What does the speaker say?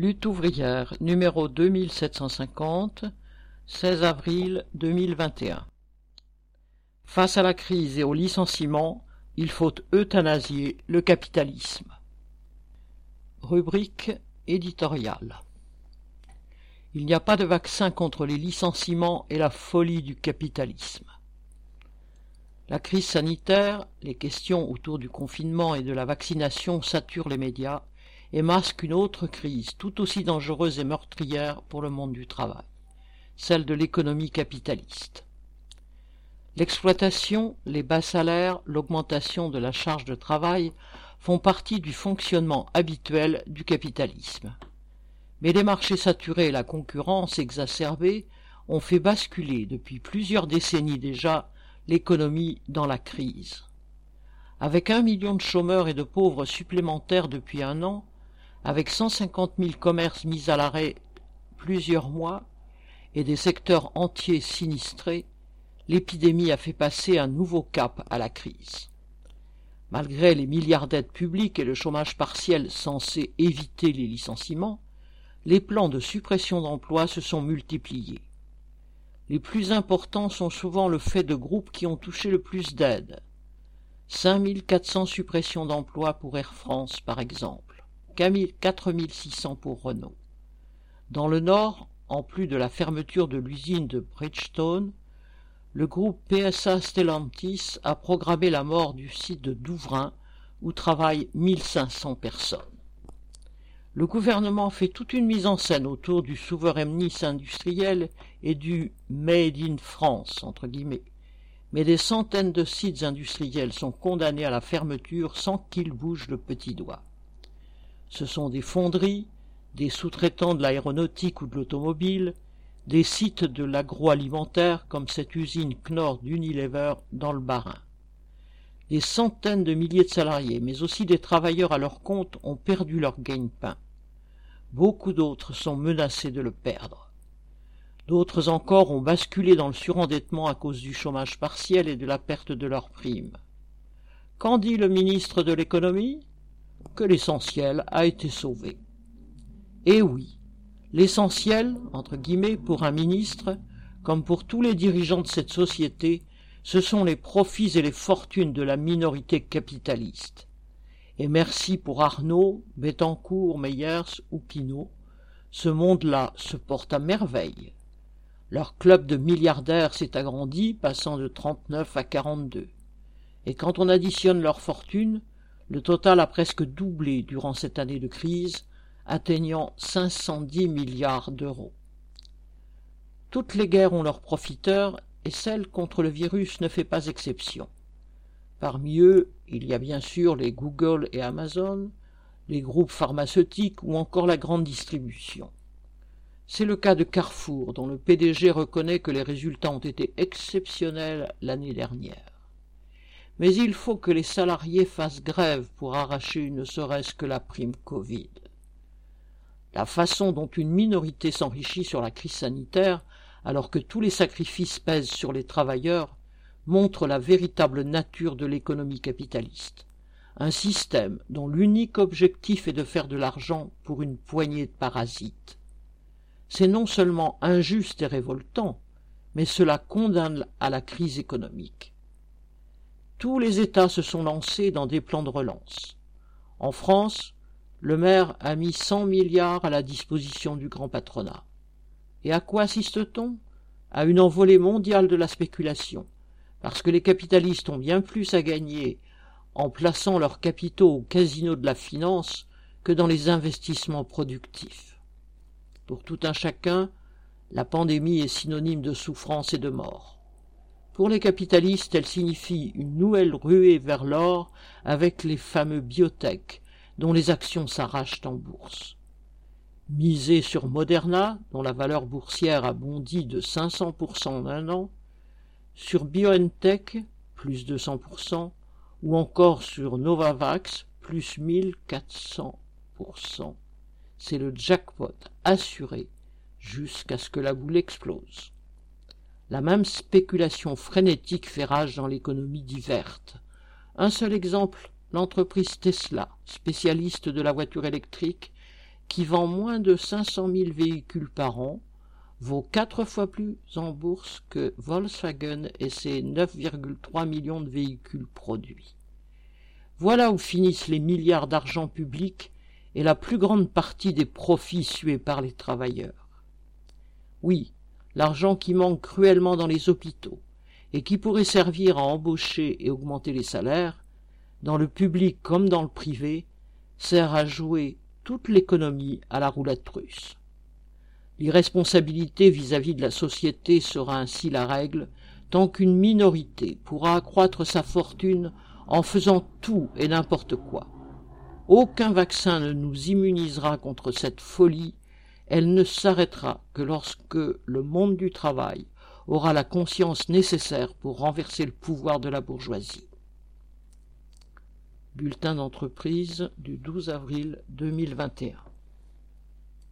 Lutte ouvrière numéro 2750, 16 avril 2021. Face à la crise et au licenciement, il faut euthanasier le capitalisme. Rubrique éditoriale. Il n'y a pas de vaccin contre les licenciements et la folie du capitalisme. La crise sanitaire, les questions autour du confinement et de la vaccination saturent les médias et masquent une autre crise tout aussi dangereuse et meurtrière pour le monde du travail, celle de l'économie capitaliste. L'exploitation, les bas salaires, l'augmentation de la charge de travail font partie du fonctionnement habituel du capitalisme. Mais les marchés saturés et la concurrence exacerbée ont fait basculer depuis plusieurs décennies déjà l'économie dans la crise. Avec un million de chômeurs et de pauvres supplémentaires depuis un an, avec cent cinquante mille commerces mis à l'arrêt plusieurs mois et des secteurs entiers sinistrés, l'épidémie a fait passer un nouveau cap à la crise. Malgré les milliards d'aides publiques et le chômage partiel censé éviter les licenciements, les plans de suppression d'emplois se sont multipliés. Les plus importants sont souvent le fait de groupes qui ont touché le plus d'aides. 5400 suppressions d'emplois pour Air France, par exemple, 4600 pour Renault. Dans le Nord, en plus de la fermeture de l'usine de Bridgestone, le groupe PSA Stellantis a programmé la mort du site de Douvrin, où travaillent 1500 personnes. Le gouvernement fait toute une mise en scène autour du souverainisme industriel et du Made in France. Mais des centaines de sites industriels sont condamnés à la fermeture sans qu'ils bougent le petit doigt. Ce sont des fonderies, des sous-traitants de l'aéronautique ou de l'automobile, des sites de l'agroalimentaire comme cette usine Knorr d'Unilever dans le Bas-Rhin. Des centaines de milliers de salariés, mais aussi des travailleurs à leur compte ont perdu leur gagne-pain. Beaucoup d'autres sont menacés de le perdre. D'autres encore ont basculé dans le surendettement à cause du chômage partiel et de la perte de leurs primes. Qu'en dit le ministre de l'économie? Que l'essentiel a été sauvé. Et oui, l'essentiel, entre guillemets, pour un ministre, comme pour tous les dirigeants de cette société, ce sont les profits et les fortunes de la minorité capitaliste. Et merci pour Arnaud, Bettencourt, Meyers ou Quinault. Ce monde-là se porte à merveille. Leur club de milliardaires s'est agrandi, passant de trente-neuf à quarante-deux. Et quand on additionne leurs fortunes, le total a presque doublé durant cette année de crise, atteignant cinq cent dix milliards d'euros. Toutes les guerres ont leurs profiteurs, et celle contre le virus ne fait pas exception. Parmi eux, il y a bien sûr les Google et Amazon, les groupes pharmaceutiques ou encore la grande distribution. C'est le cas de Carrefour, dont le PDG reconnaît que les résultats ont été exceptionnels l'année dernière. Mais il faut que les salariés fassent grève pour arracher ne serait-ce que la prime Covid. La façon dont une minorité s'enrichit sur la crise sanitaire, alors que tous les sacrifices pèsent sur les travailleurs, montre la véritable nature de l'économie capitaliste. Un système dont l'unique objectif est de faire de l'argent pour une poignée de parasites. C'est non seulement injuste et révoltant, mais cela condamne à la crise économique. Tous les États se sont lancés dans des plans de relance. En France, le maire a mis cent milliards à la disposition du grand patronat. Et à quoi assiste-t-on? À une envolée mondiale de la spéculation, parce que les capitalistes ont bien plus à gagner en plaçant leurs capitaux au casino de la finance que dans les investissements productifs. Pour tout un chacun, la pandémie est synonyme de souffrance et de mort. Pour les capitalistes, elle signifie une nouvelle ruée vers l'or avec les fameux biotech dont les actions s'arrachent en bourse. Miser sur Moderna, dont la valeur boursière a bondi de 500% en un an, sur BioNTech, plus 200%, ou encore sur Novavax, plus 1400%. C'est le jackpot assuré jusqu'à ce que la boule explose. La même spéculation frénétique fait rage dans l'économie diverte. Un seul exemple, l'entreprise Tesla, spécialiste de la voiture électrique, qui vend moins de 500 000 véhicules par an, vaut quatre fois plus en bourse que Volkswagen et ses 9,3 millions de véhicules produits. Voilà où finissent les milliards d'argent public et la plus grande partie des profits sués par les travailleurs. Oui, l'argent qui manque cruellement dans les hôpitaux, et qui pourrait servir à embaucher et augmenter les salaires, dans le public comme dans le privé, sert à jouer toute l'économie à la roulette russe. L'irresponsabilité vis-à-vis de la société sera ainsi la règle tant qu'une minorité pourra accroître sa fortune en faisant tout et n'importe quoi. Aucun vaccin ne nous immunisera contre cette folie, elle ne s'arrêtera que lorsque le monde du travail aura la conscience nécessaire pour renverser le pouvoir de la bourgeoisie. Bulletin d'entreprise du 12 avril 2021.